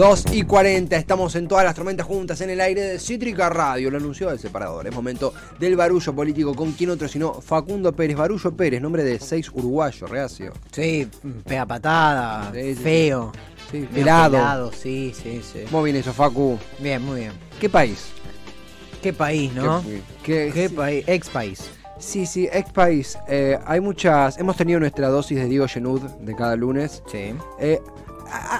Dos y 40, estamos en todas las tormentas juntas en el aire de Cítrica Radio, lo anunció el separador. Es momento del barullo político con quién otro sino Facundo Pérez. Barullo Pérez, nombre de seis uruguayos, reacio. Sí, pega patada, Sí, sí, feo. Sí, pelado, sí, sí, sí. ¿Cómo viene eso, Facu? Bien, muy bien. ¿Qué país? Qué país, ¿no? ¿Qué, Qué sí, país, ex país. Sí, sí, ex país. Eh, hay muchas. Hemos tenido nuestra dosis de Diego Genud de cada lunes. Sí. Eh,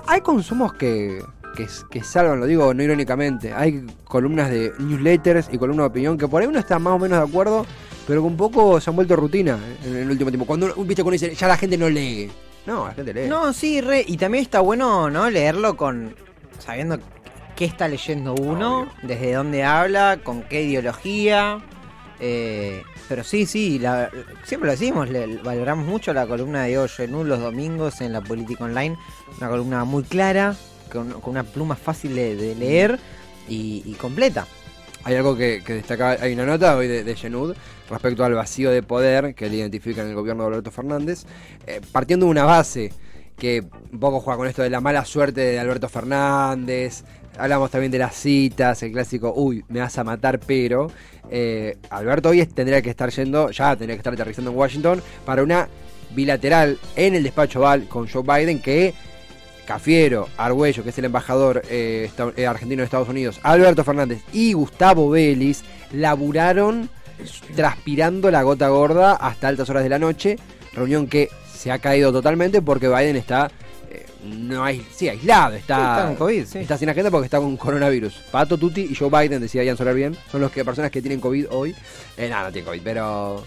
hay consumos que, que, que salvan, lo digo no irónicamente. Hay columnas de newsletters y columnas de opinión que por ahí uno está más o menos de acuerdo, pero que un poco se han vuelto rutina en el último tiempo. Cuando uno, viste, cuando dice, ya la gente no lee. No, la gente lee. No, sí, re. Y también está bueno, ¿no? Leerlo con. sabiendo qué está leyendo uno, desde dónde habla, con qué ideología. eh, pero sí, sí, la- siempre lo decimos, le- valoramos mucho la columna de Diego Genú los domingos en la Política Online. Una columna muy clara, con, una pluma fácil de, leer y, completa. Hay algo que, que destaca, hay una nota hoy de, Genud respecto al vacío de poder que él identifica en el gobierno de Alberto Fernández, eh, partiendo de una base que un poco juega con esto de la mala suerte de Alberto Fernández, hablamos también de las citas, el clásico, uy, me vas a matar, pero eh, Alberto hoy tendría que estar yendo, ya tendría que estar aterrizando en Washington para una bilateral en el despacho Oval con Joe Biden que Cafiero, Argüello, que es el embajador eh, esta- eh, argentino de Estados Unidos, Alberto Fernández y Gustavo Vélez laburaron transpirando la gota gorda hasta altas horas de la noche. Reunión que se ha caído totalmente porque Biden está eh, no hay, sí, aislado, está, Sí, está con COVID, sí. está sin agenda porque está con coronavirus. Pato Tutti y Joe Biden, decía Ian Soler bien, son los que personas que tienen COVID hoy. Eh, nada, no tienen COVID, pero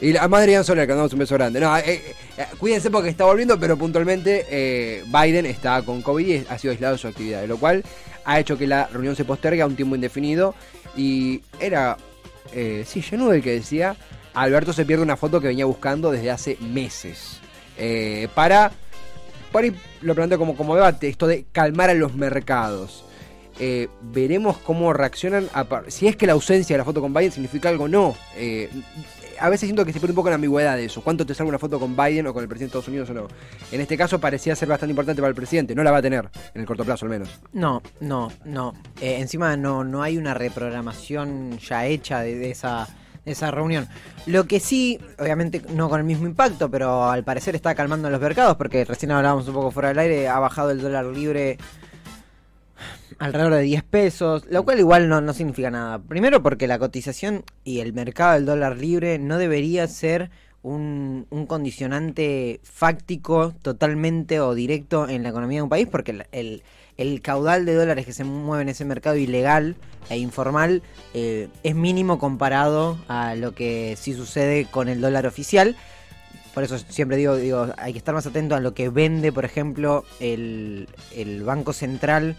y de Ian Soler, que mandamos un beso grande. No, eh, eh, cuídense porque está volviendo, pero puntualmente eh, Biden está con COVID y ha sido aislado de su actividad, lo cual ha hecho que la reunión se postergue a un tiempo indefinido. Y era, sí, Genudo el que decía, Alberto se pierde una foto que venía buscando desde hace meses. Para, por ahí lo planteo como, como debate, esto de calmar a los mercados. Veremos cómo reaccionan. si es que la ausencia de la foto con Biden significa algo o no. A veces siento que se pierde un poco la ambigüedad de eso. ¿Cuánto te salga una foto con Biden o con el presidente de Estados Unidos o no? En este caso parecía ser bastante importante para el presidente. No la va a tener en el corto plazo al menos. No, no, no. Eh, encima no, no hay una reprogramación ya hecha de, de esa, esa reunión. Lo que sí, obviamente no con el mismo impacto, pero al parecer está calmando los mercados, porque recién hablábamos un poco fuera del aire, ha bajado el dólar libre alrededor de 10 pesos, lo cual igual no, no significa nada. Primero porque la cotización y el mercado del dólar libre no debería ser un, un condicionante fáctico totalmente o directo en la economía de un país, porque el, el- caudal de dólares que se mueve en ese mercado ilegal e informal eh, es mínimo comparado a lo que sí sucede con el dólar oficial. Por eso siempre digo, digo, hay que estar más atento a lo que vende, por ejemplo, el, el Banco Central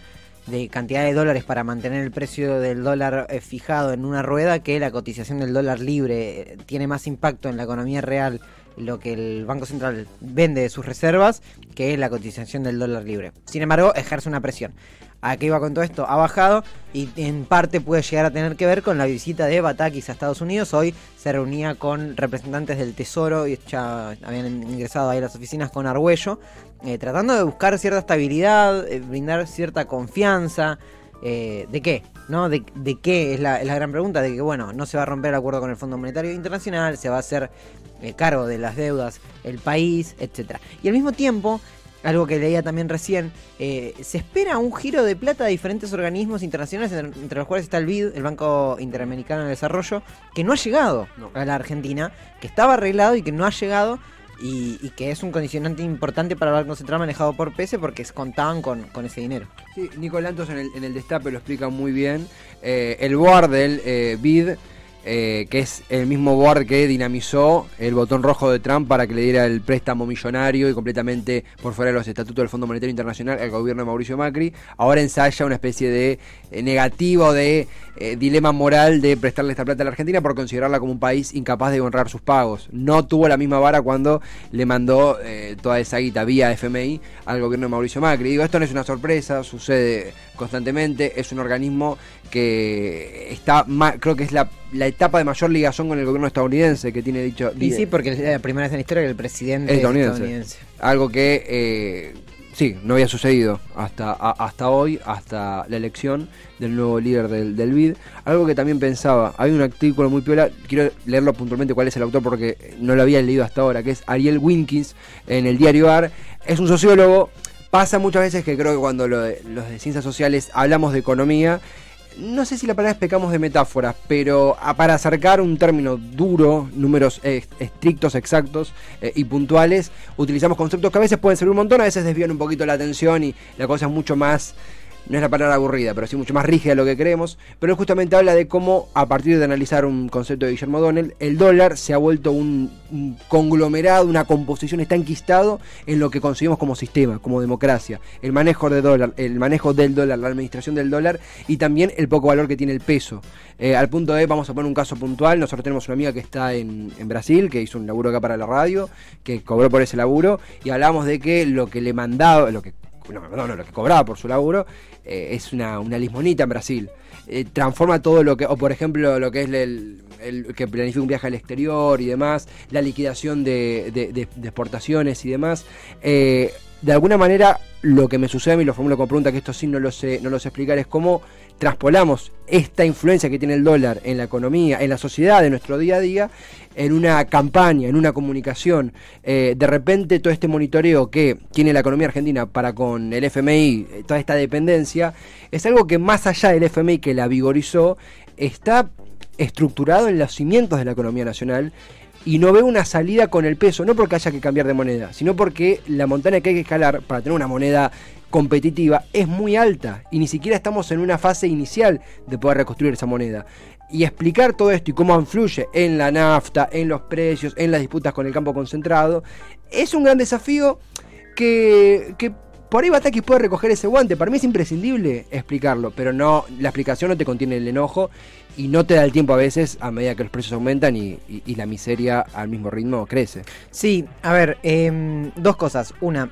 de cantidad de dólares para mantener el precio del dólar eh, fijado en una rueda que la cotización del dólar libre eh, tiene más impacto en la economía real lo que el Banco Central vende de sus reservas que la cotización del dólar libre. Sin embargo, ejerce una presión. ¿A qué iba con todo esto? Ha bajado y en parte puede llegar a tener que ver con la visita de Batakis a Estados Unidos. Hoy se reunía con representantes del Tesoro y ya habían ingresado ahí a las oficinas con Argüello, eh, tratando de buscar cierta estabilidad, eh, brindar cierta confianza. eh, ¿De qué? ¿No? ¿De, qué? Es la, gran pregunta. De que, bueno, no se va a romper el acuerdo con el Fondo Monetario Internacional, se va a hacer cargo de las deudas el país, etcétera Y al mismo tiempo, algo que leía también recién, eh, se espera un giro de plata de diferentes organismos internacionales, entre, los cuales está el BID, el Banco Interamericano de Desarrollo, que no ha llegado a la Argentina, que estaba arreglado y que no ha llegado. Y, y que es un condicionante importante para el Banco Central manejado por PESE porque contaban con, con ese dinero. Sí, Nico Lantos en el, en el destape lo explica muy bien. Eh, el board del eh, BID eh, que es el mismo board que dinamizó el botón rojo de Trump para que le diera el préstamo millonario y completamente por fuera de los estatutos del Fondo Monetario Internacional al gobierno de Mauricio Macri, ahora ensaya una especie de eh, negativo, de eh, dilema moral de prestarle esta plata a la Argentina por considerarla como un país incapaz de honrar sus pagos. No tuvo la misma vara cuando le mandó toda esa guita vía FMI al gobierno de Mauricio Macri. Digo, esto no es una sorpresa, sucede constantemente, es un organismo que está, creo que es la, etapa de mayor ligación con el gobierno estadounidense que tiene dicho. Y sí, porque es la primera vez en la historia que el presidente estadounidense. Algo que, eh, sí, no había sucedido hasta, hasta hoy, hasta la elección del nuevo líder del, del BID. Algo que también pensaba, hay un artículo muy piola, quiero leerlo puntualmente cuál es el autor porque no lo había leído hasta ahora, que es Ariel Winkins en el diario AR. Es un sociólogo. Pasa muchas veces que creo que cuando los de ciencias sociales hablamos de economía, no sé si la palabra es pecamos de metáforas, pero para acercar un término duro, números estrictos, exactos eh, y puntuales, utilizamos conceptos que a veces pueden ser un montón, a veces desvían un poquito la atención y la cosa es mucho más no es la palabra aburrida, pero sí mucho más rígida de lo que creemos, pero justamente habla de cómo, a partir de analizar un concepto de Guillermo Donnell, el dólar se ha vuelto un, conglomerado, una composición, está enquistado en lo que concebimos como sistema, como democracia, el manejo de dólar, el manejo del dólar, la administración del dólar y también el poco valor que tiene el peso. Eh, al punto de, vamos a poner un caso puntual, nosotros tenemos una amiga que está en, en Brasil, que hizo un laburo acá para la radio, que cobró por ese laburo, y hablamos de que lo que le mandaba, lo que no, no, lo que cobraba por su laburo, eh, es una, una lismonita en Brasil. Eh, transforma todo lo que, o por ejemplo, lo que es el, que planifica un viaje al exterior y demás, la liquidación de, de, exportaciones y demás. Eh, de alguna manera, lo que me sucede a mí, lo formulo como pregunta, que esto sí no lo sé, no lo sé explicar, es cómo traspolamos esta influencia que tiene el dólar en la economía, en la sociedad, en nuestro día a día, en una campaña, en una comunicación. Eh, de repente todo este monitoreo que tiene la economía argentina para con el FMI, eh, toda esta dependencia, es algo que más allá del FMI que la vigorizó, está estructurado en los cimientos de la economía nacional y no ve una salida con el peso, no porque haya que cambiar de moneda, sino porque la montaña que hay que escalar para tener una moneda competitiva es muy alta y ni siquiera estamos en una fase inicial de poder reconstruir esa moneda. Y explicar todo esto y cómo influye en la nafta, en los precios, en las disputas con el campo concentrado, es un gran desafío que, que por ahí Batakis puede recoger ese guante. Para mí es imprescindible explicarlo, pero no, la explicación no te contiene el enojo y no te da el tiempo a veces a medida que los precios aumentan y, la miseria al mismo ritmo crece. Sí, a ver, em, dos cosas. Una,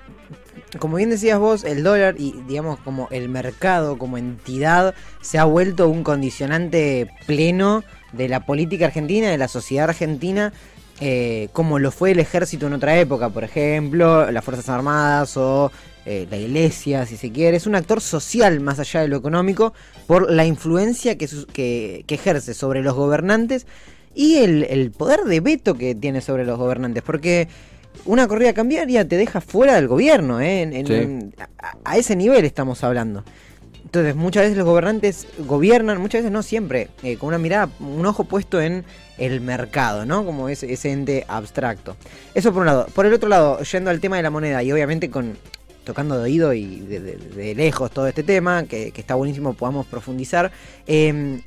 como bien decías vos, el dólar y digamos como el mercado como entidad se ha vuelto un condicionante pleno de la política argentina, de la sociedad argentina, eh, como lo fue el ejército en otra época, por ejemplo, las Fuerzas Armadas o eh, la iglesia, si se quiere. Es un actor social más allá de lo económico por la influencia que, que, ejerce sobre los gobernantes y el, poder de veto que tiene sobre los gobernantes. Porque una corrida cambiaria te deja fuera del gobierno, ¿eh? a, ese nivel estamos hablando. Entonces, muchas veces los gobernantes gobiernan, muchas veces no siempre, eh, con una mirada, un ojo puesto en el mercado, ¿no? Como ese, ese ente abstracto. Eso por un lado. Por el otro lado, yendo al tema de la moneda y obviamente con tocando de oído y de, lejos todo este tema, que, está buenísimo, podamos profundizar. Eh,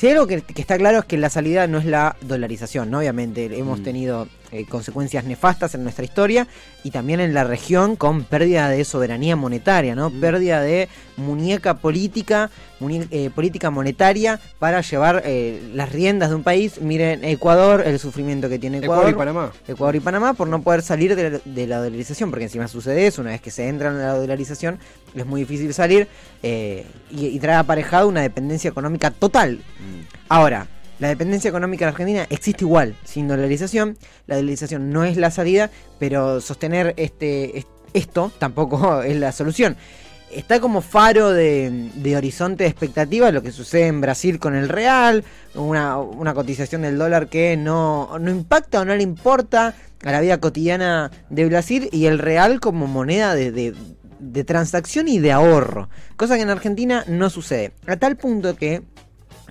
si hay algo que, está claro es que la salida no es la dolarización, ¿no? Obviamente hemos mm. tenido eh, consecuencias nefastas en nuestra historia y también en la región con pérdida de soberanía monetaria, ¿no? Mm. Pérdida de muñeca política, eh, política monetaria para llevar eh, las riendas de un país. Miren, Ecuador, el sufrimiento que tiene Ecuador. Ecuador y Panamá. Ecuador y Panamá por no poder salir de la, dolarización, porque encima sucede eso, una vez que se entra en la dolarización es muy difícil salir y, trae aparejado una dependencia económica total. Mm. Ahora, la dependencia económica en Argentina existe igual, sin dolarización. La dolarización no es la salida, pero sostener este, esto tampoco es la solución. Está como faro de, horizonte de expectativa lo que sucede en Brasil con el real, una, cotización del dólar que no, no impacta o no le importa a la vida cotidiana de Brasil y el real como moneda de, de transacción y de ahorro, cosa que en Argentina no sucede. A tal punto que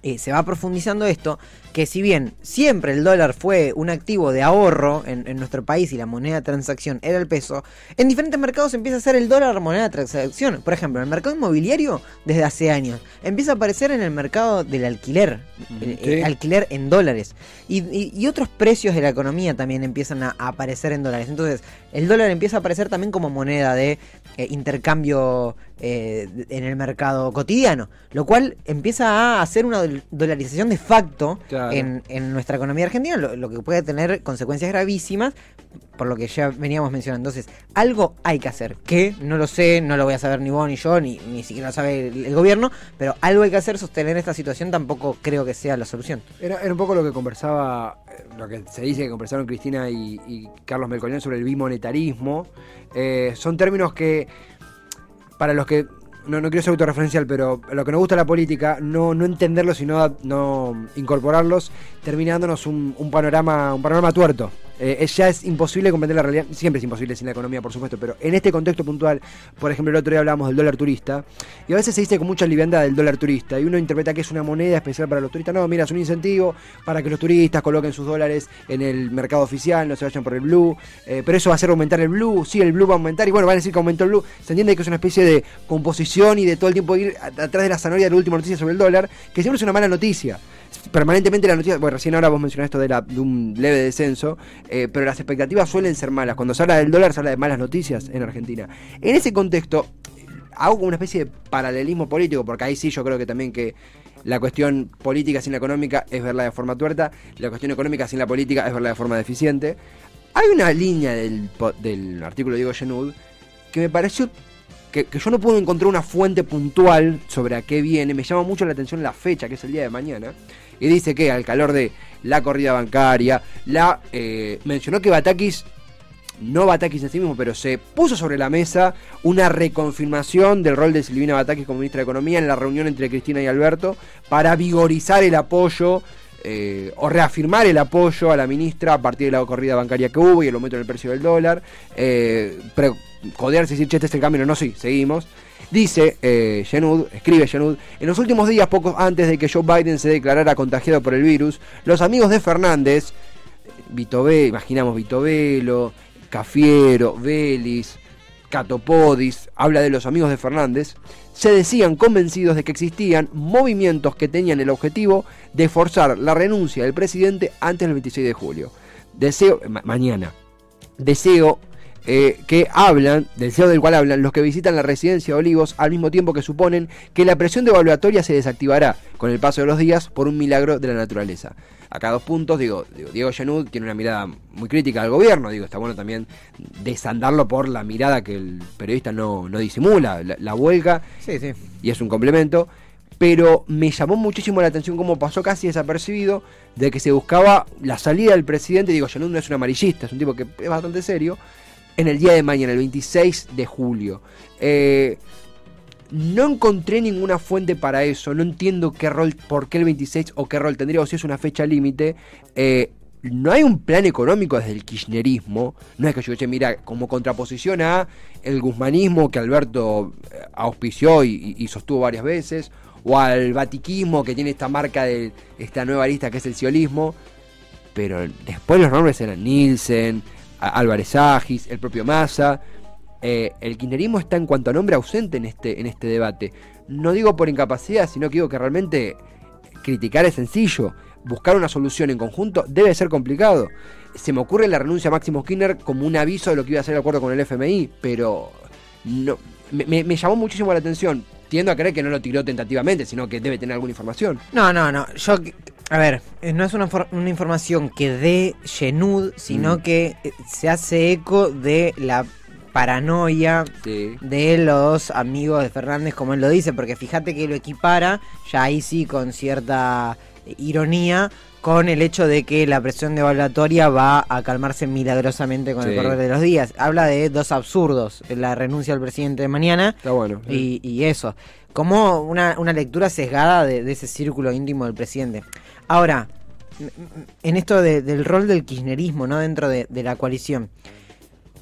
eh, se va profundizando esto, que si bien siempre el dólar fue un activo de ahorro en, en, nuestro país y la moneda de transacción era el peso, en diferentes mercados empieza a ser el dólar moneda de transacción. Por ejemplo, en el mercado inmobiliario desde hace años empieza a aparecer en el mercado del alquiler, el, Sí. el alquiler en dólares. Y, y- y otros precios de la economía también empiezan a, a aparecer en dólares. Entonces, el dólar empieza a aparecer también como moneda de eh, intercambio eh, en el mercado cotidiano, lo cual empieza a hacer una dol- dolarización de facto Claro. en, en nuestra economía argentina, lo, lo que puede tener consecuencias gravísimas, por lo que ya veníamos mencionando. Entonces, algo hay que hacer, que no lo sé, no lo voy a saber ni vos ni yo, ni, ni siquiera lo sabe el, el gobierno, pero algo hay que hacer, sostener esta situación tampoco creo que sea la solución. Era, era un poco lo que conversaba, eh, lo que se dice que conversaron Cristina y, y Carlos Melconian sobre el bimonetarismo. Eh, son términos que, para los que, no, no quiero ser autorreferencial, pero lo que nos gusta la política, no, no entenderlos y no, no incorporarlos, termina dándonos un, un panorama, un panorama tuerto. Eh, ya es imposible comprender la realidad, siempre es imposible sin la economía, por supuesto, pero en este contexto puntual, por ejemplo, el otro día hablábamos del dólar turista, y a veces se dice con mucha liviandad del dólar turista, y uno interpreta que es una moneda especial para los turistas. No, mira, es un incentivo para que los turistas coloquen sus dólares en el mercado oficial, no se vayan por el blue, eh, pero eso va a hacer aumentar el blue, sí, el blue va a aumentar, y bueno, van a decir que aumentó el blue. Se entiende que es una especie de composición y de todo el tiempo ir atrás de la zanahoria de la última noticia sobre el dólar, que siempre es una mala noticia. Permanentemente la noticia, bueno, recién ahora vos mencionaste esto de, la- de un leve descenso, eh, pero las expectativas suelen ser malas. Cuando se habla del dólar, se habla de malas noticias en Argentina. En ese contexto, hago como una especie de paralelismo político, porque ahí sí yo creo que también que la cuestión política sin la económica es verla de forma tuerta, la cuestión económica sin la política es verla de forma deficiente. Hay una línea del, del artículo de Diego Genud que me pareció que, yo no puedo encontrar una fuente puntual sobre a qué viene. Me llama mucho la atención la fecha, que es el día de mañana. Y dice que al calor de la corrida bancaria, la eh, mencionó que Batakis no Batakis en sí mismo, pero se puso sobre la mesa una reconfirmación del rol de Silvina Batakis como ministra de Economía en la reunión entre Cristina y Alberto para vigorizar el apoyo eh, o reafirmar el apoyo a la ministra a partir de la corrida bancaria que hubo y el aumento en el precio del dólar. Eh, codearse y decir, che, este es el camino, no, sí, seguimos. Dice eh, Genud, escribe Genud, en los últimos días, pocos antes de que Joe Biden se declarara contagiado por el virus, los amigos de Fernández, Vito Ve- imaginamos Vito Velo, Cafiero, Vélez, Catopodis, habla de los amigos de Fernández, se decían convencidos de que existían movimientos que tenían el objetivo de forzar la renuncia del presidente antes del 26 de julio. Deseo, ma- mañana, deseo eh, que hablan, deseo del cual hablan los que visitan la residencia de Olivos al mismo tiempo que suponen que la presión devaluatoria se desactivará con el paso de los días por un milagro de la naturaleza. Acá dos puntos, digo, digo, Diego Genud tiene una mirada muy crítica al gobierno, digo, está bueno también desandarlo por la mirada que el periodista no, no disimula, la, la vuelca Sí, sí. y es un complemento. Pero me llamó muchísimo la atención cómo pasó casi desapercibido de que se buscaba la salida del presidente. Digo, Genud no es un amarillista, es un tipo que es bastante serio. En el día de mañana, el 26 de julio. Eh, no encontré ninguna fuente para eso. No entiendo qué rol, por qué el 26 o qué rol tendría, o si es una fecha límite. Eh, no hay un plan económico desde el kirchnerismo. No es que yo, che, mira, como contraposición a el guzmanismo que Alberto eh, auspició y, sostuvo varias veces, o al vatiquismo que tiene esta marca de esta nueva lista que es el siolismo. Pero después los nombres eran Nielsen, Álvarez Agis, el propio Massa. Eh, el kirchnerismo está en cuanto a nombre ausente en este, en este debate. No digo por incapacidad, sino que digo que realmente criticar es sencillo. Buscar una solución en conjunto debe ser complicado. Se me ocurre la renuncia a Máximo Kirchner como un aviso de lo que iba a ser el acuerdo con el FMI, pero no, me, me- me llamó muchísimo la atención. Tiendo a creer que no lo tiró tentativamente, sino que debe tener alguna información. No, no, no. Yo, a ver, eh, no es una, una información que dé Genud, sino Mm. que eh, se hace eco de la paranoia Sí. de los amigos de Fernández, como él lo dice, porque fíjate que lo equipara, ya ahí sí con cierta eh, ironía, con el hecho de que la presión devaluatoria va a calmarse milagrosamente con Sí. el correr de los días. Habla de dos absurdos, la renuncia al presidente de mañana Está bueno. y, y eso, como una, una lectura sesgada de, de ese círculo íntimo del presidente. Ahora, en esto de- del rol del kirchnerismo, ¿no? Dentro de, la coalición.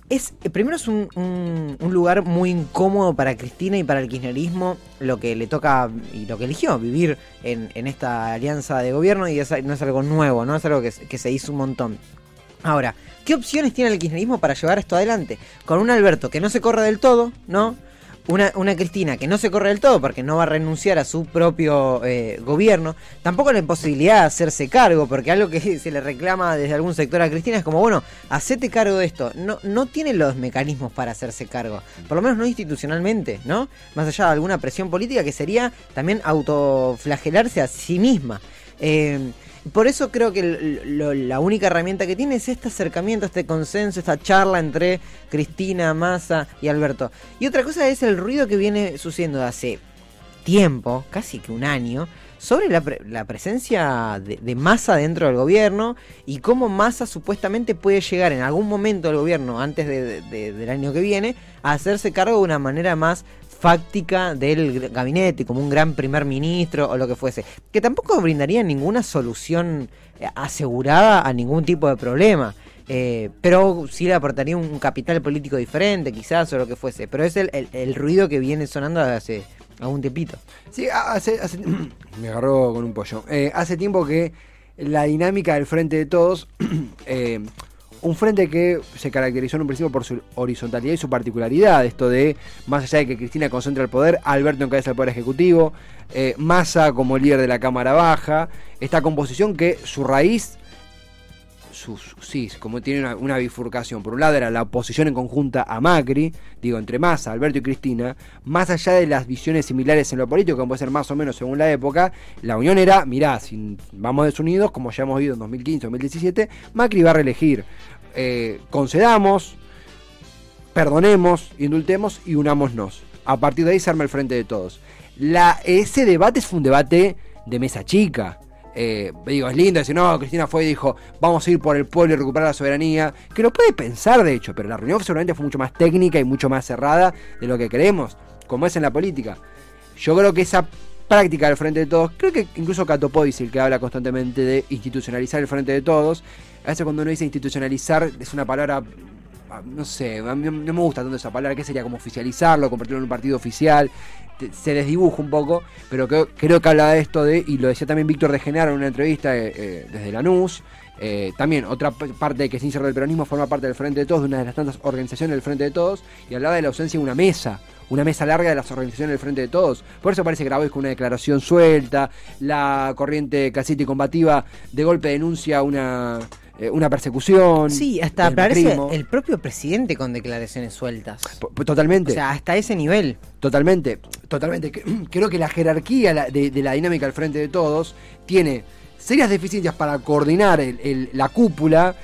es eh, primero es un, un- lugar muy incómodo para Cristina y para el kirchnerismo lo que le toca y lo que eligió vivir en, esta alianza de gobierno y es- no es algo nuevo, no es algo que se hizo un montón. Ahora, ¿qué opciones tiene el kirchnerismo para llevar esto adelante? Con un Alberto que no se corre del todo, ¿no? Una, una Cristina que no se corre del todo porque no va a renunciar a su propio eh, gobierno. Tampoco la imposibilidad de hacerse cargo, porque algo que se le reclama desde algún sector a Cristina es como, bueno, hacete cargo de esto. No, no tiene los mecanismos para hacerse cargo. Por lo menos no institucionalmente, ¿no? Más allá de alguna presión política que sería también autoflagelarse a sí misma. Eh, por eso creo que lo- la única herramienta que tiene es este acercamiento, este consenso, esta charla entre Cristina, Massa y Alberto. Y otra cosa es el ruido que viene sucediendo hace tiempo, casi que un año, sobre la, pre- la presencia de, de Massa dentro del gobierno y cómo Massa supuestamente puede llegar en algún momento del gobierno, antes de- del año que viene, a hacerse cargo de una manera más fáctica del gabinete, como un gran primer ministro o lo que fuese, que tampoco brindaría ninguna solución eh, asegurada a ningún tipo de problema. Eh, pero sí le aportaría un capital político diferente, quizás, o lo que fuese. Pero es el, el- ruido que viene sonando hace algún tiempito. Sí, hace, hace- me agarró con un pollo. Eh, hace tiempo que la dinámica del frente de todos, eh, un frente que se caracterizó en un principio por su horizontalidad y su particularidad, esto de, más allá de que Cristina concentra el poder, Alberto encabeza el poder ejecutivo, eh, Massa como líder de la Cámara Baja, esta composición que su raíz sí, como tiene una, bifurcación. Por un lado era la oposición en conjunta a Macri, digo, entre Massa, Alberto y Cristina, más allá de las visiones similares en lo político, como puede ser más o menos según la época, la unión era, mirá, si vamos desunidos, como ya hemos visto en 2015, 2017, Macri va a reelegir. Eh, concedamos, perdonemos, indultemos y unámonos. A partir de ahí se arma el frente de todos. La, ese debate fue un debate de mesa chica. Eh, digo, es lindo decir, no, Cristina fue y dijo, vamos a ir por el pueblo y recuperar la soberanía. Que lo puede pensar, de hecho, pero la reunión seguramente fue mucho más técnica y mucho más cerrada de lo que creemos, como es en la política. Yo creo que esa práctica del frente de todos, creo que incluso Cato el que habla constantemente de institucionalizar el frente de todos, a veces cuando uno dice institucionalizar es una palabra no sé, no me gusta tanto esa palabra, que sería como oficializarlo, convertirlo en un partido oficial, se desdibuja un poco, pero creo, que habla de esto de, y lo decía también Víctor de Genaro en una entrevista eh, eh, desde Lanús, eh, también otra parte que sin ser del peronismo forma parte del Frente de Todos, de una de las tantas organizaciones del Frente de Todos, y hablaba de la ausencia de una mesa, una mesa larga de las organizaciones del Frente de Todos. Por eso parece Grabois con una declaración suelta, la corriente casita y combativa de golpe denuncia una, eh, una persecución. Sí, hasta aparece el propio presidente con declaraciones sueltas. Totalmente. O sea, hasta ese nivel. Totalmente, totalmente. Cre- Creo que la jerarquía de, de la dinámica al frente de todos tiene serias deficiencias para coordinar el- el- la cúpula,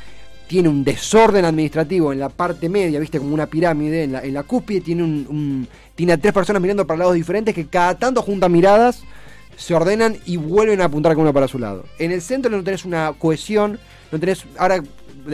tiene un desorden administrativo en la parte media, viste, como una pirámide, en la, en la cúspide tiene, un, un- tiene a tres personas mirando para lados diferentes que cada tanto juntan miradas, se ordenan y vuelven a apuntar cada uno para su lado. En el centro no tenés una cohesión, no tenés... Ahora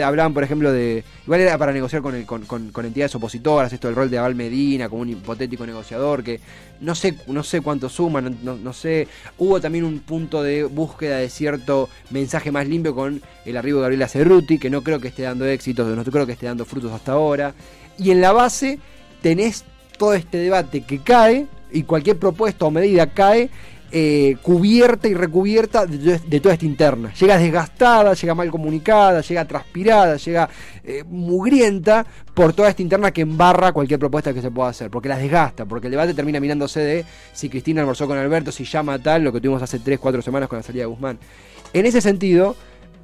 hablaban, por ejemplo, de... Igual era para negociar con, el- con, entidades opositoras, esto del rol de Abel Medina como un hipotético negociador, que no sé, no sé cuánto suma, no- no sé. Hubo también un punto de búsqueda de cierto mensaje más limpio con el arribo de Gabriela Cerruti, que no creo que esté dando éxitos, no creo que esté dando frutos hasta ahora. Y en la base tenés todo este debate que cae, y cualquier propuesta o medida cae eh, cubierta y recubierta de, toda esta interna. Llega desgastada, llega mal comunicada, llega transpirada, llega eh, mugrienta por toda esta interna que embarra cualquier propuesta que se pueda hacer, porque las desgasta, porque el debate termina mirándose de si Cristina almorzó con Alberto, si llama a tal, lo que tuvimos hace 3-4 semanas con la salida de Guzmán. En ese sentido,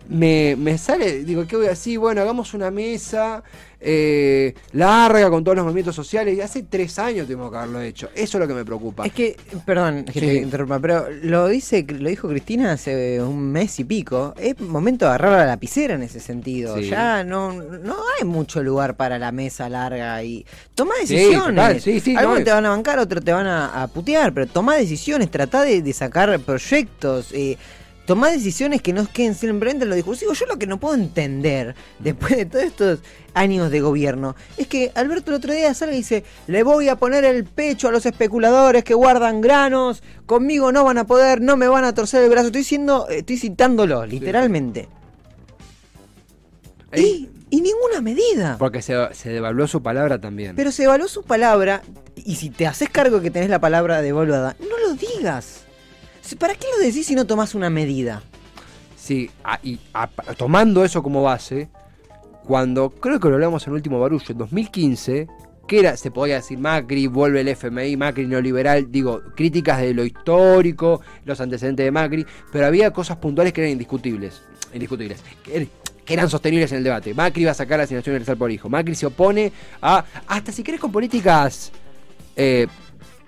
me, me sale, digo, ¿qué voy a decir? Bueno, hagamos una mesa eh, larga con todos los movimientos sociales. Y hace tres años tuvimos que haberlo hecho. Eso es lo que me preocupa. Es que, perdón que Sí. te interrumpa, pero lo dice, lo dijo Cristina hace un mes y pico. Es momento de agarrar la lapicera en ese sentido. Sí. Ya no, no hay mucho lugar para la mesa larga y toma decisiones. sí, Algunos no, te van a bancar, otros te van a, a putear, pero toma decisiones, trata de, de sacar proyectos. Eh, Tomá decisiones que no queden simplemente en lo discursivo. Yo lo que no puedo entender, después de todos estos años de gobierno, es que Alberto el otro día sale y dice, le voy a poner el pecho a los especuladores que guardan granos, conmigo no van a poder, no me van a torcer el brazo. Estoy diciendo, estoy citándolo, literalmente. Y, y ninguna medida. Porque se, se devaluó su palabra también. Pero se evaluó su palabra y si te haces cargo que tenés la palabra devaluada, no lo digas. ¿Para qué lo decís si no tomás una medida? Sí, y tomando eso como base, cuando creo que lo hablamos en el último barullo, en 2015, que era, se podía decir Macri, vuelve el FMI, Macri neoliberal, digo, críticas de lo histórico, los antecedentes de Macri, pero había cosas puntuales que eran indiscutibles, indiscutibles, que, er- que eran sostenibles en el debate. Macri va a sacar la asignación universal por hijo, Macri se opone a, hasta si querés con políticas eh,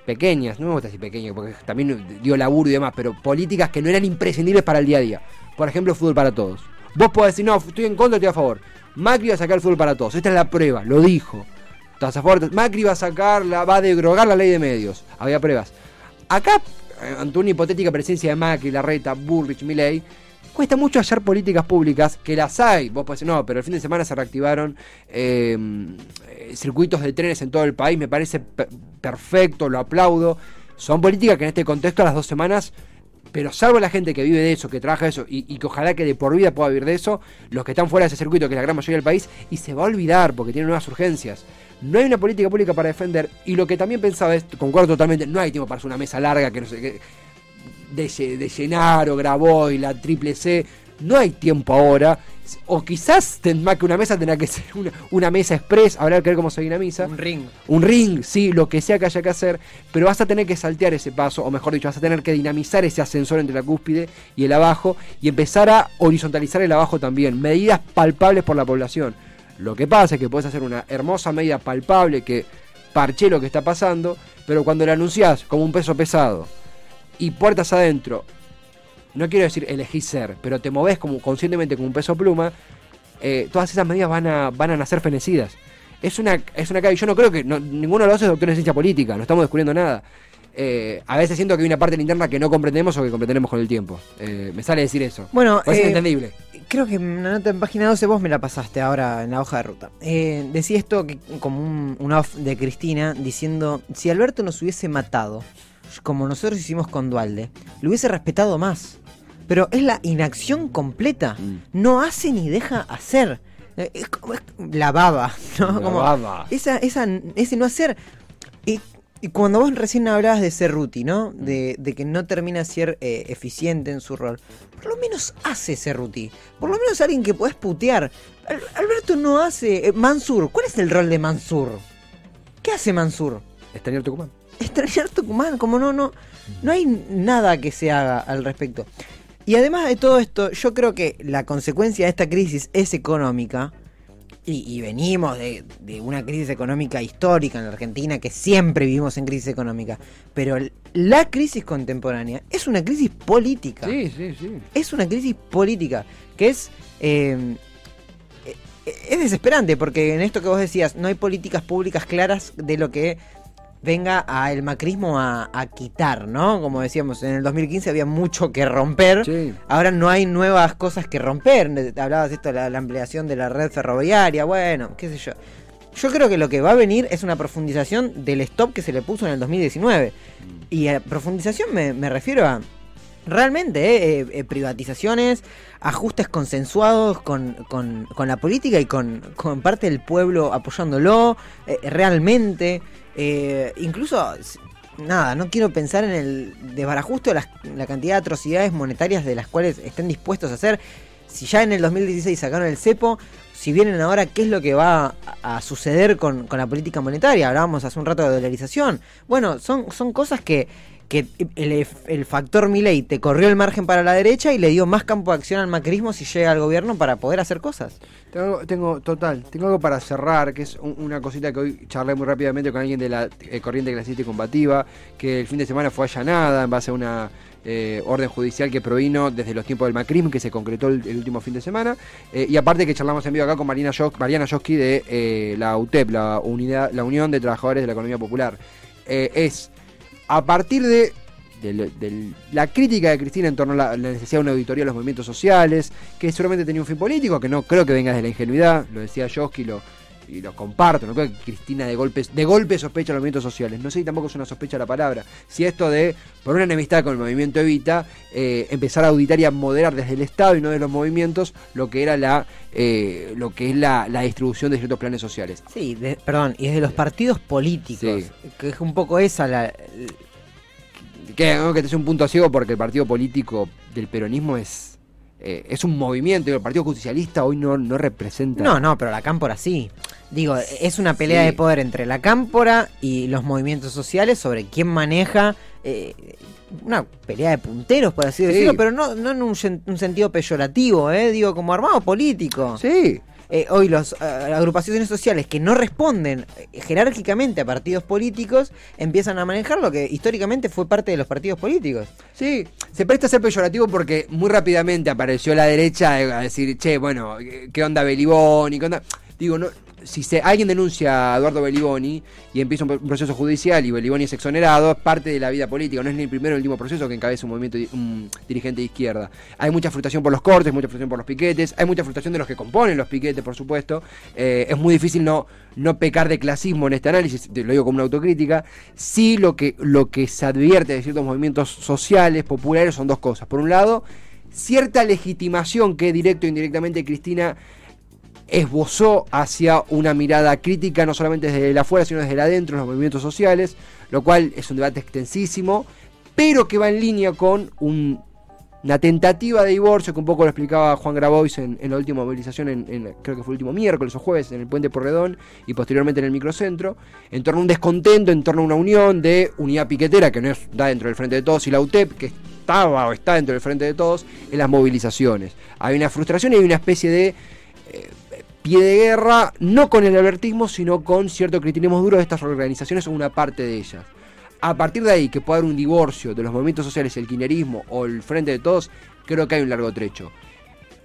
pequeñas, no me gusta decir pequeñas porque también dio laburo y demás, pero políticas que no eran imprescindibles para el día a día. Por ejemplo, fútbol para todos. Vos podés decir, no, estoy en contra, estoy a favor. Macri va a sacar el fútbol para todos. Esta es la prueba, lo dijo. Estás. Macri va a sacar, la, va a derogar la ley de medios. Había pruebas. Acá, eh, ante una hipotética presencia de Macri, Larreta, Bullrich, Milley, cuesta mucho hallar políticas públicas que las hay. Vos podés decir, no, pero el fin de semana se reactivaron eh, eh, circuitos de trenes en todo el país. Me parece perfecto, lo aplaudo. Son políticas que en este contexto a las dos semanas pero salvo la gente que vive de eso, que trabaja eso y, que ojalá que de por vida pueda vivir de eso, los que están fuera de ese circuito, que es la gran mayoría del país, y se va a olvidar porque tiene nuevas urgencias. No hay una política pública para defender. Y lo que también pensaba es, concuerdo totalmente, no hay tiempo para hacer una mesa larga que no sé qué. De, de llenar o grabó y la triple C. No hay tiempo ahora. O quizás más que una mesa tendrá que ser una, una mesa express. Habrá que ver cómo se dinamiza Un ring. un ring, sí, lo que sea que haya que hacer, pero vas a tener que saltear ese paso, o mejor dicho, vas a tener que dinamizar ese ascensor entre la cúspide y el abajo y empezar a horizontalizar el abajo también, medidas palpables por la población. Lo que pasa es que puedes hacer una hermosa medida palpable que parche lo que está pasando, pero cuando la anunciás como un peso pesado y puertas adentro, no quiero decir elegís ser, pero te movés como conscientemente como un peso pluma, eh, todas esas medidas van a, van a nacer fenecidas. Es una, es una. Yo no creo que no- ninguno de los dos es doctor en ciencia política, no estamos descubriendo nada. Eh, a veces siento que hay una parte interna que no comprendemos o que comprenderemos con el tiempo. Eh, me sale decir eso. Bueno, eh, entendible. Creo que en una nota en página 12 vos me la pasaste ahora en la hoja de ruta. Decía esto que, como un, un off de Cristina diciendo, si Alberto nos hubiese matado, como nosotros hicimos con Dualde, lo hubiese respetado más. Pero es la inacción completa. Mm. No hace ni deja hacer. Eh, Es como es la baba, ¿no? La Como baba. Esa, esa, ese no hacer. Y, y cuando vos recién hablabas de Cerruti, ¿no? De, de que no termina de ser eh, eficiente en su rol. Por lo menos hace Cerruti. Por lo menos alguien que podés putear. Al- Alberto no hace. eh, Mansur, ¿cuál es el rol de Mansur? ¿Qué hace Mansur? Extrañar Tucumán. extrañar Tucumán, como no, no, no hay nada que se haga al respecto. Y además de todo esto, yo creo que la consecuencia de esta crisis es económica. Y, y venimos de, de una crisis económica histórica en la Argentina, que siempre vivimos en crisis económica. Pero la crisis contemporánea es una crisis política Sí, sí, sí. es una crisis política que es eh, eh, es desesperante porque en esto que vos decías no hay políticas públicas claras de lo que venga a el macrismo a, a quitar, ¿no? Como decíamos, en el 2015 había mucho que romper. Sí. Ahora no hay nuevas cosas que romper. Hablabas de esto, la, la ampliación de la red ferroviaria, bueno, qué sé yo. Yo creo que lo que va a venir es una profundización del stop que se le puso en el 2019. Y a profundización me, me refiero a realmente eh, eh, privatizaciones, ajustes consensuados con, con- con la política y con, con parte del pueblo apoyándolo eh, realmente. Eh, incluso, nada, no quiero pensar en el desbarajuste o las- la cantidad de atrocidades monetarias de las cuales estén dispuestos a hacer. Si ya en el 2016 sacaron el cepo, si vienen ahora, ¿qué es lo que va a suceder con, con la política monetaria? Hablábamos hace un rato de dolarización. Bueno, son, son cosas que, que el, el factor Milei te corrió el margen para la derecha y le dio más campo de acción al macrismo si llega al gobierno para poder hacer cosas. Tengo, tengo, total, tengo algo para cerrar, que es un- una cosita que hoy charlé muy rápidamente con alguien de la eh, corriente clasista y combativa, que el fin de semana fue allanada en base a una eh, orden judicial que provino desde los tiempos del macrismo, que se concretó el, último fin de semana. Eh, y aparte que charlamos en vivo acá con Marina Mariana Joski de la UTEP, la, unidad, la Unión de Trabajadores de la Economía Popular. Es a partir de la crítica de Cristina en torno a la, necesidad de una auditoría de los movimientos sociales, que seguramente tenía un fin político, que no creo que venga desde la ingenuidad, lo decía Joski, lo, y lo comparto, no creo que Cristina de golpe, de golpe sospecha los movimientos sociales. No sé si tampoco es una sospecha la palabra. Si esto de, por una enemistad con el movimiento Evita, eh, empezar a auditar y a moderar desde el Estado y no de los movimientos lo que era la eh, lo que es la, distribución de ciertos planes sociales. Sí, perdón, y desde los partidos políticos, que es un poco esa la... Que, que te un punto ciego porque el partido político del peronismo es eh, es un movimiento, el Partido Justicialista hoy no, no representa. No, no, pero la Cámpora sí. Digo, es una pelea de poder entre la Cámpora y los movimientos sociales sobre quién maneja. Eh, una pelea de punteros, por así decirlo, pero no, no en un, un, sentido peyorativo, ¿eh? digo, como armado político. Sí. Eh, hoy las eh, agrupaciones sociales que no responden eh, jerárquicamente a partidos políticos empiezan a manejar lo que históricamente fue parte de los partidos políticos. Sí, se presta a ser peyorativo porque muy rápidamente apareció la derecha a decir, che, bueno, ¿qué onda Belibón? ¿Y qué onda? Digo, no, si se, alguien denuncia a Eduardo Beliboni y empieza un, proceso judicial y Beliboni es exonerado, es parte de la vida política, no es ni el primero ni el último proceso que encabeza un movimiento un dirigente de izquierda. Hay mucha frustración por los cortes, mucha frustración por los piquetes, hay mucha frustración de los que componen los piquetes, por supuesto. Eh, es muy difícil no, no pecar de clasismo en este análisis, lo digo como una autocrítica. Sí lo que, lo que se advierte de ciertos movimientos sociales, populares, son dos cosas. Por un lado, cierta legitimación que directo e indirectamente Cristina esbozó hacia una mirada crítica, no solamente desde el afuera, sino desde el adentro, en los movimientos sociales, lo cual es un debate extensísimo, pero que va en línea con una tentativa de divorcio, que un poco lo explicaba Juan Grabois en, la última movilización, en, creo que fue el último miércoles o jueves, en el Puente Porredón y posteriormente en el microcentro, en torno a un descontento, en torno a una unión de unidad piquetera, que no está dentro del Frente de Todos, y la UTEP, que estaba o está dentro del Frente de Todos, en las movilizaciones. Hay una frustración y hay una especie de... Eh, pie de guerra, no con el albertismo, sino con cierto cristianismo duro de estas organizaciones o una parte de ellas. A partir de ahí, que pueda haber un divorcio de los movimientos sociales, el kirchnerismo o el frente de todos, creo que hay un largo trecho.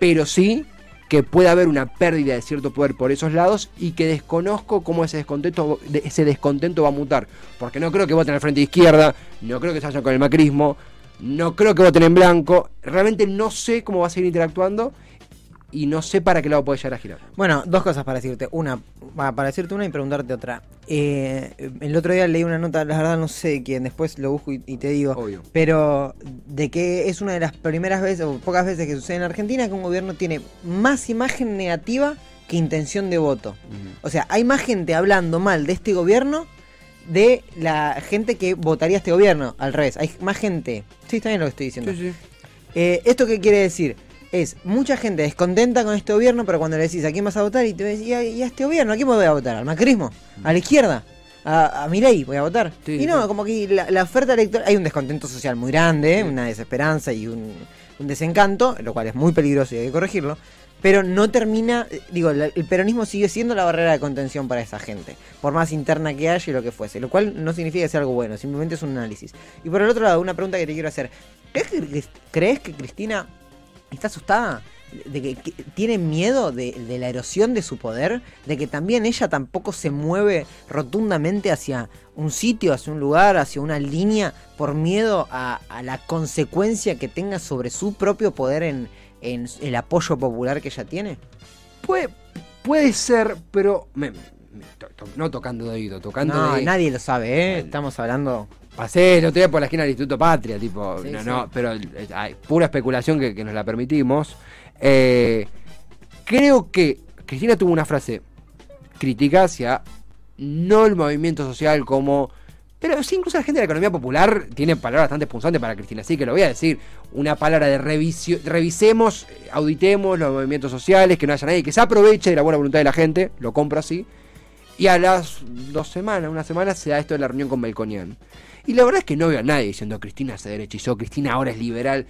Pero sí que puede haber una pérdida de cierto poder por esos lados y que desconozco cómo ese descontento, ese descontento va a mutar. Porque no creo que voten al frente de izquierda, no creo que se vayan con el macrismo, no creo que voten en blanco. Realmente no sé cómo va a seguir interactuando y no sé para qué lado puede llegar a girar. Bueno, dos cosas para decirte. Una, para decirte una y preguntarte otra. Eh, el otro día leí una nota, la verdad no sé quién, después lo busco y, te digo. Obvio. Pero de que es una de las primeras veces o pocas veces que sucede en Argentina que un gobierno tiene más imagen negativa que intención de voto. O sea, hay más gente hablando mal de este gobierno de la gente que votaría este gobierno. Al revés, hay más gente. Sí, está bien lo que estoy diciendo. Sí, sí. Eh, ¿Esto qué quiere decir? Es mucha gente descontenta con este gobierno, pero cuando le decís a quién vas a votar y te ves, ¿y a, este gobierno a quién voy a votar? ¿Al macrismo? ¿A la izquierda? ¿A, a Milei voy a votar? y no, como que la, oferta electoral, hay un descontento social muy grande, una desesperanza y un, desencanto, lo cual es muy peligroso y hay que corregirlo, pero no termina, digo, el peronismo sigue siendo la barrera de contención para esa gente, por más interna que haya y lo que fuese, lo cual no significa que sea algo bueno, simplemente es un análisis. Y por el otro lado, una pregunta que te quiero hacer, ¿crees que Cristina está asustada de que, tiene miedo de, la erosión de su poder, de que también ella tampoco se mueve rotundamente hacia un sitio, hacia un lugar, hacia una línea, por miedo a, la consecuencia que tenga sobre su propio poder en, el apoyo popular que ella tiene? Puede, puede ser, pero no tocando de oído, tocando no, nadie lo sabe, ¿eh? Estamos hablando Pasé el otro día por la esquina del Instituto Patria, tipo, no, no, pero eh, hay pura especulación que, nos la permitimos. Eh, creo que Cristina tuvo una frase crítica hacia no el movimiento social como. Pero sí, incluso la gente de la economía popular tiene palabras bastante punzantes para Cristina, así que lo voy a decir. Una palabra de revisión, revisemos, auditemos los movimientos sociales, que no haya nadie que se aproveche de la buena voluntad de la gente, lo compro así. Y a las dos semanas, una semana, se da esto de la reunión con Melconian. Y la verdad es que no veo a nadie diciendo Cristina se derechizó, Cristina ahora es liberal.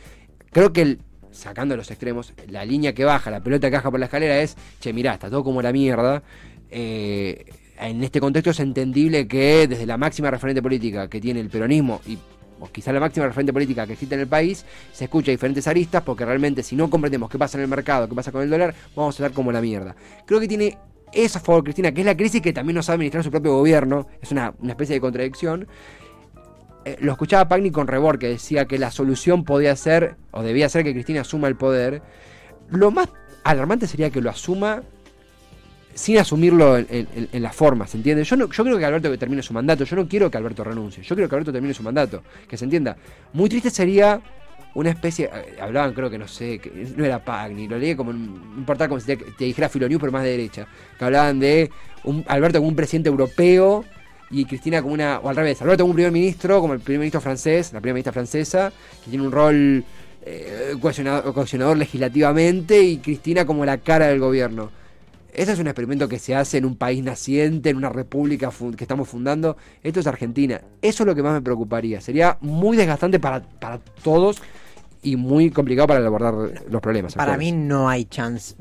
Creo que el, sacando los extremos, la línea que baja, la pelota que baja por la escalera es, che, mirá, está todo como la mierda. Eh, en este contexto es entendible que desde la máxima referente política que tiene el peronismo y o quizá la máxima referente política que existe en el país, se escucha diferentes aristas porque realmente si no comprendemos qué pasa en el mercado, qué pasa con el dólar, vamos a estar como la mierda. Creo que tiene eso a favor Cristina, que es la crisis que también no sabe administrar su propio gobierno, es una, una especie de contradicción, eh, lo escuchaba Pagni con Rebor, que decía que la solución podía ser, o debía ser que Cristina asuma el poder. Lo más alarmante sería que lo asuma sin asumirlo en, en- en la forma, ¿se entiende? Yo, no, yo creo que Alberto que termine su mandato, yo no quiero que Alberto renuncie, yo quiero que Alberto termine su mandato, que se entienda. Muy triste sería una especie, eh, hablaban creo que no sé, que no era Pagni, lo leí como un portal como si te, te dijera Filonews, pero más de derecha, que hablaban de un, Alberto como un presidente europeo y Cristina como una, o al revés, Alberto como un primer ministro, como el primer ministro francés, la primera ministra francesa, que tiene un rol eh, cohesionador, cohesionador legislativamente y Cristina como la cara del gobierno. Este es un experimento que se hace en un país naciente, en una república que estamos fundando. Esto es Argentina. Eso es lo que más me preocuparía. Sería muy desgastante para, para todos y muy complicado para abordar los problemas. Para mí no hay chance.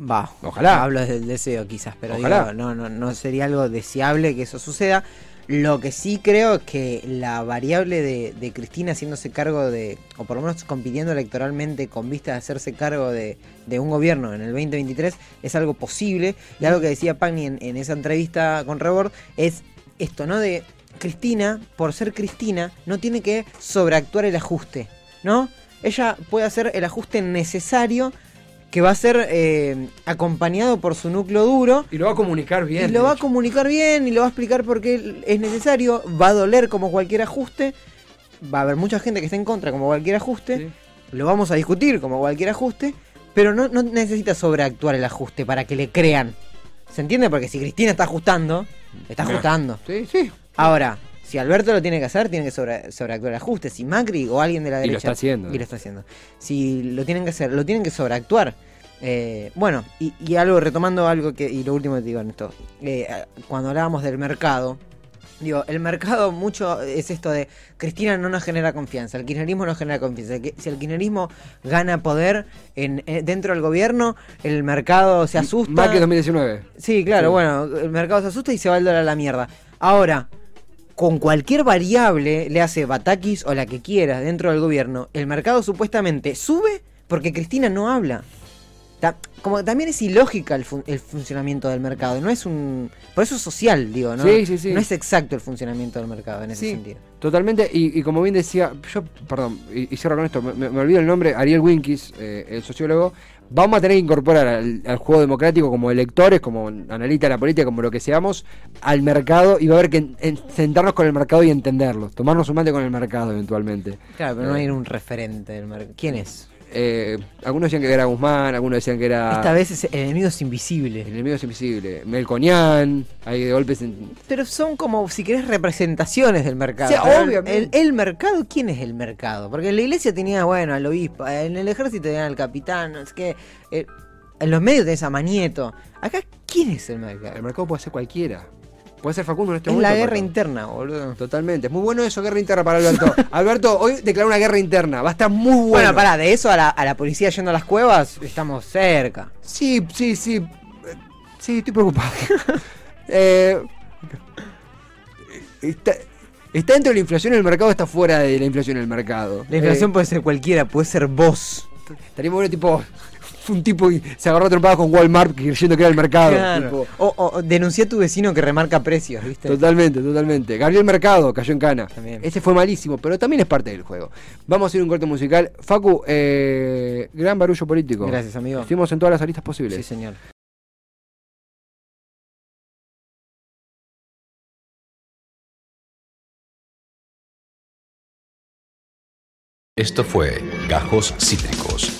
Va, Ojalá. Hablo desde el deseo quizás, pero Ojalá. digo, no, no, no sería algo deseable que eso suceda. Lo que sí creo es que la variable de, de Cristina haciéndose cargo de, o por lo menos compitiendo electoralmente con vista de hacerse cargo de, de un gobierno en el 2023, es algo posible. Y algo que decía Pagni en, en esa entrevista con Rebord es esto, ¿no? De Cristina, por ser Cristina, no tiene que sobreactuar el ajuste, ¿no? Ella puede hacer el ajuste necesario que va a ser eh, acompañado por su núcleo duro Y lo va a comunicar bien. y lo va a comunicar bien y lo va a explicar por qué es necesario, va a doler como cualquier ajuste, va a haber mucha gente que está en contra como cualquier ajuste, Sí. lo vamos a discutir como cualquier ajuste, pero no, no necesita sobreactuar el ajuste para que le crean. ¿Se entiende? Porque si Cristina está ajustando, está ajustando. Sí, sí. Ahora, si Alberto lo tiene que hacer, tiene que sobre, sobreactuar el ajuste. Si Macri o alguien de la Y lo derecha. está haciendo. Y lo está haciendo. Si lo tienen que hacer, lo tienen que sobreactuar. Eh, bueno, y, y algo, retomando algo que. Y lo último que te digo en esto. eh, cuando hablábamos del mercado. Digo, el mercado mucho es esto de Cristina no nos genera confianza, el kirchnerismo no genera confianza. Si el kirchnerismo gana poder en, eh, dentro del gobierno, el mercado se asusta. Más que 2019. Sí, claro, Sí. bueno, el mercado se asusta y se va el dólar a la mierda. Ahora, con cualquier variable, le hace Batakis o la que quieras dentro del gobierno, el mercado supuestamente sube porque Cristina no habla. Ta- como también es ilógica el, fun- el funcionamiento del mercado, no es un... Por eso es social, digo, ¿no? Sí, sí, sí. No es exacto el funcionamiento del mercado en ese Sí. sentido. Totalmente, y, y como bien decía, yo, perdón, y, y cierro con esto, me, me- me olvido el nombre, Ariel Winkis, eh, el sociólogo, vamos a tener que incorporar al, al juego democrático como electores, como analistas de la política, como lo que seamos, al mercado y va a haber que en- en- sentarnos con el mercado y entenderlo, tomarnos un mate con el mercado eventualmente. Claro, pero no Eh. hay un referente del mercado. ¿Quién es? Eh, algunos decían que era Guzmán, algunos decían que era... Esta vez es el enemigo es invisible. El enemigo es invisible. Melconian, hay de golpes en... Pero son como, si querés, representaciones del mercado. Sí, Pero obviamente. El, el mercado, ¿quién es el mercado? Porque en la iglesia tenía, bueno, al obispo, en el ejército tenía al capitán, no sé qué. eh, en los medios tenés a Manieto. Acá, ¿quién es el mercado? El mercado puede ser cualquiera. Puede ser Facundo en este es momento. la el guerra interna, boludo. Totalmente. Es muy bueno eso, guerra interna para Alberto. Alberto, hoy declaró una guerra interna. Va a estar muy bueno. Bueno, pará, de eso a la, a la policía yendo a las cuevas, estamos cerca. Sí, sí, sí. Sí, estoy preocupado. eh, está, está dentro de la inflación en el mercado o está fuera de la inflación en el mercado. La inflación Eh, puede ser cualquiera, puede ser vos. estaría bueno, tipo. Un tipo y se agarró trompadas con Walmart creyendo que era el mercado. Claro. tipo. O, denuncia a tu vecino que remarca precios, ¿viste? Totalmente, totalmente. Gabriel Mercado cayó en cana. También. Ese fue malísimo, pero también es parte del juego. Vamos a ir a un corte musical. Facu, eh, gran barullo político. Gracias, amigo. Estuvimos en todas las aristas posibles. Sí, señor. Esto fue Gajos Cítricos.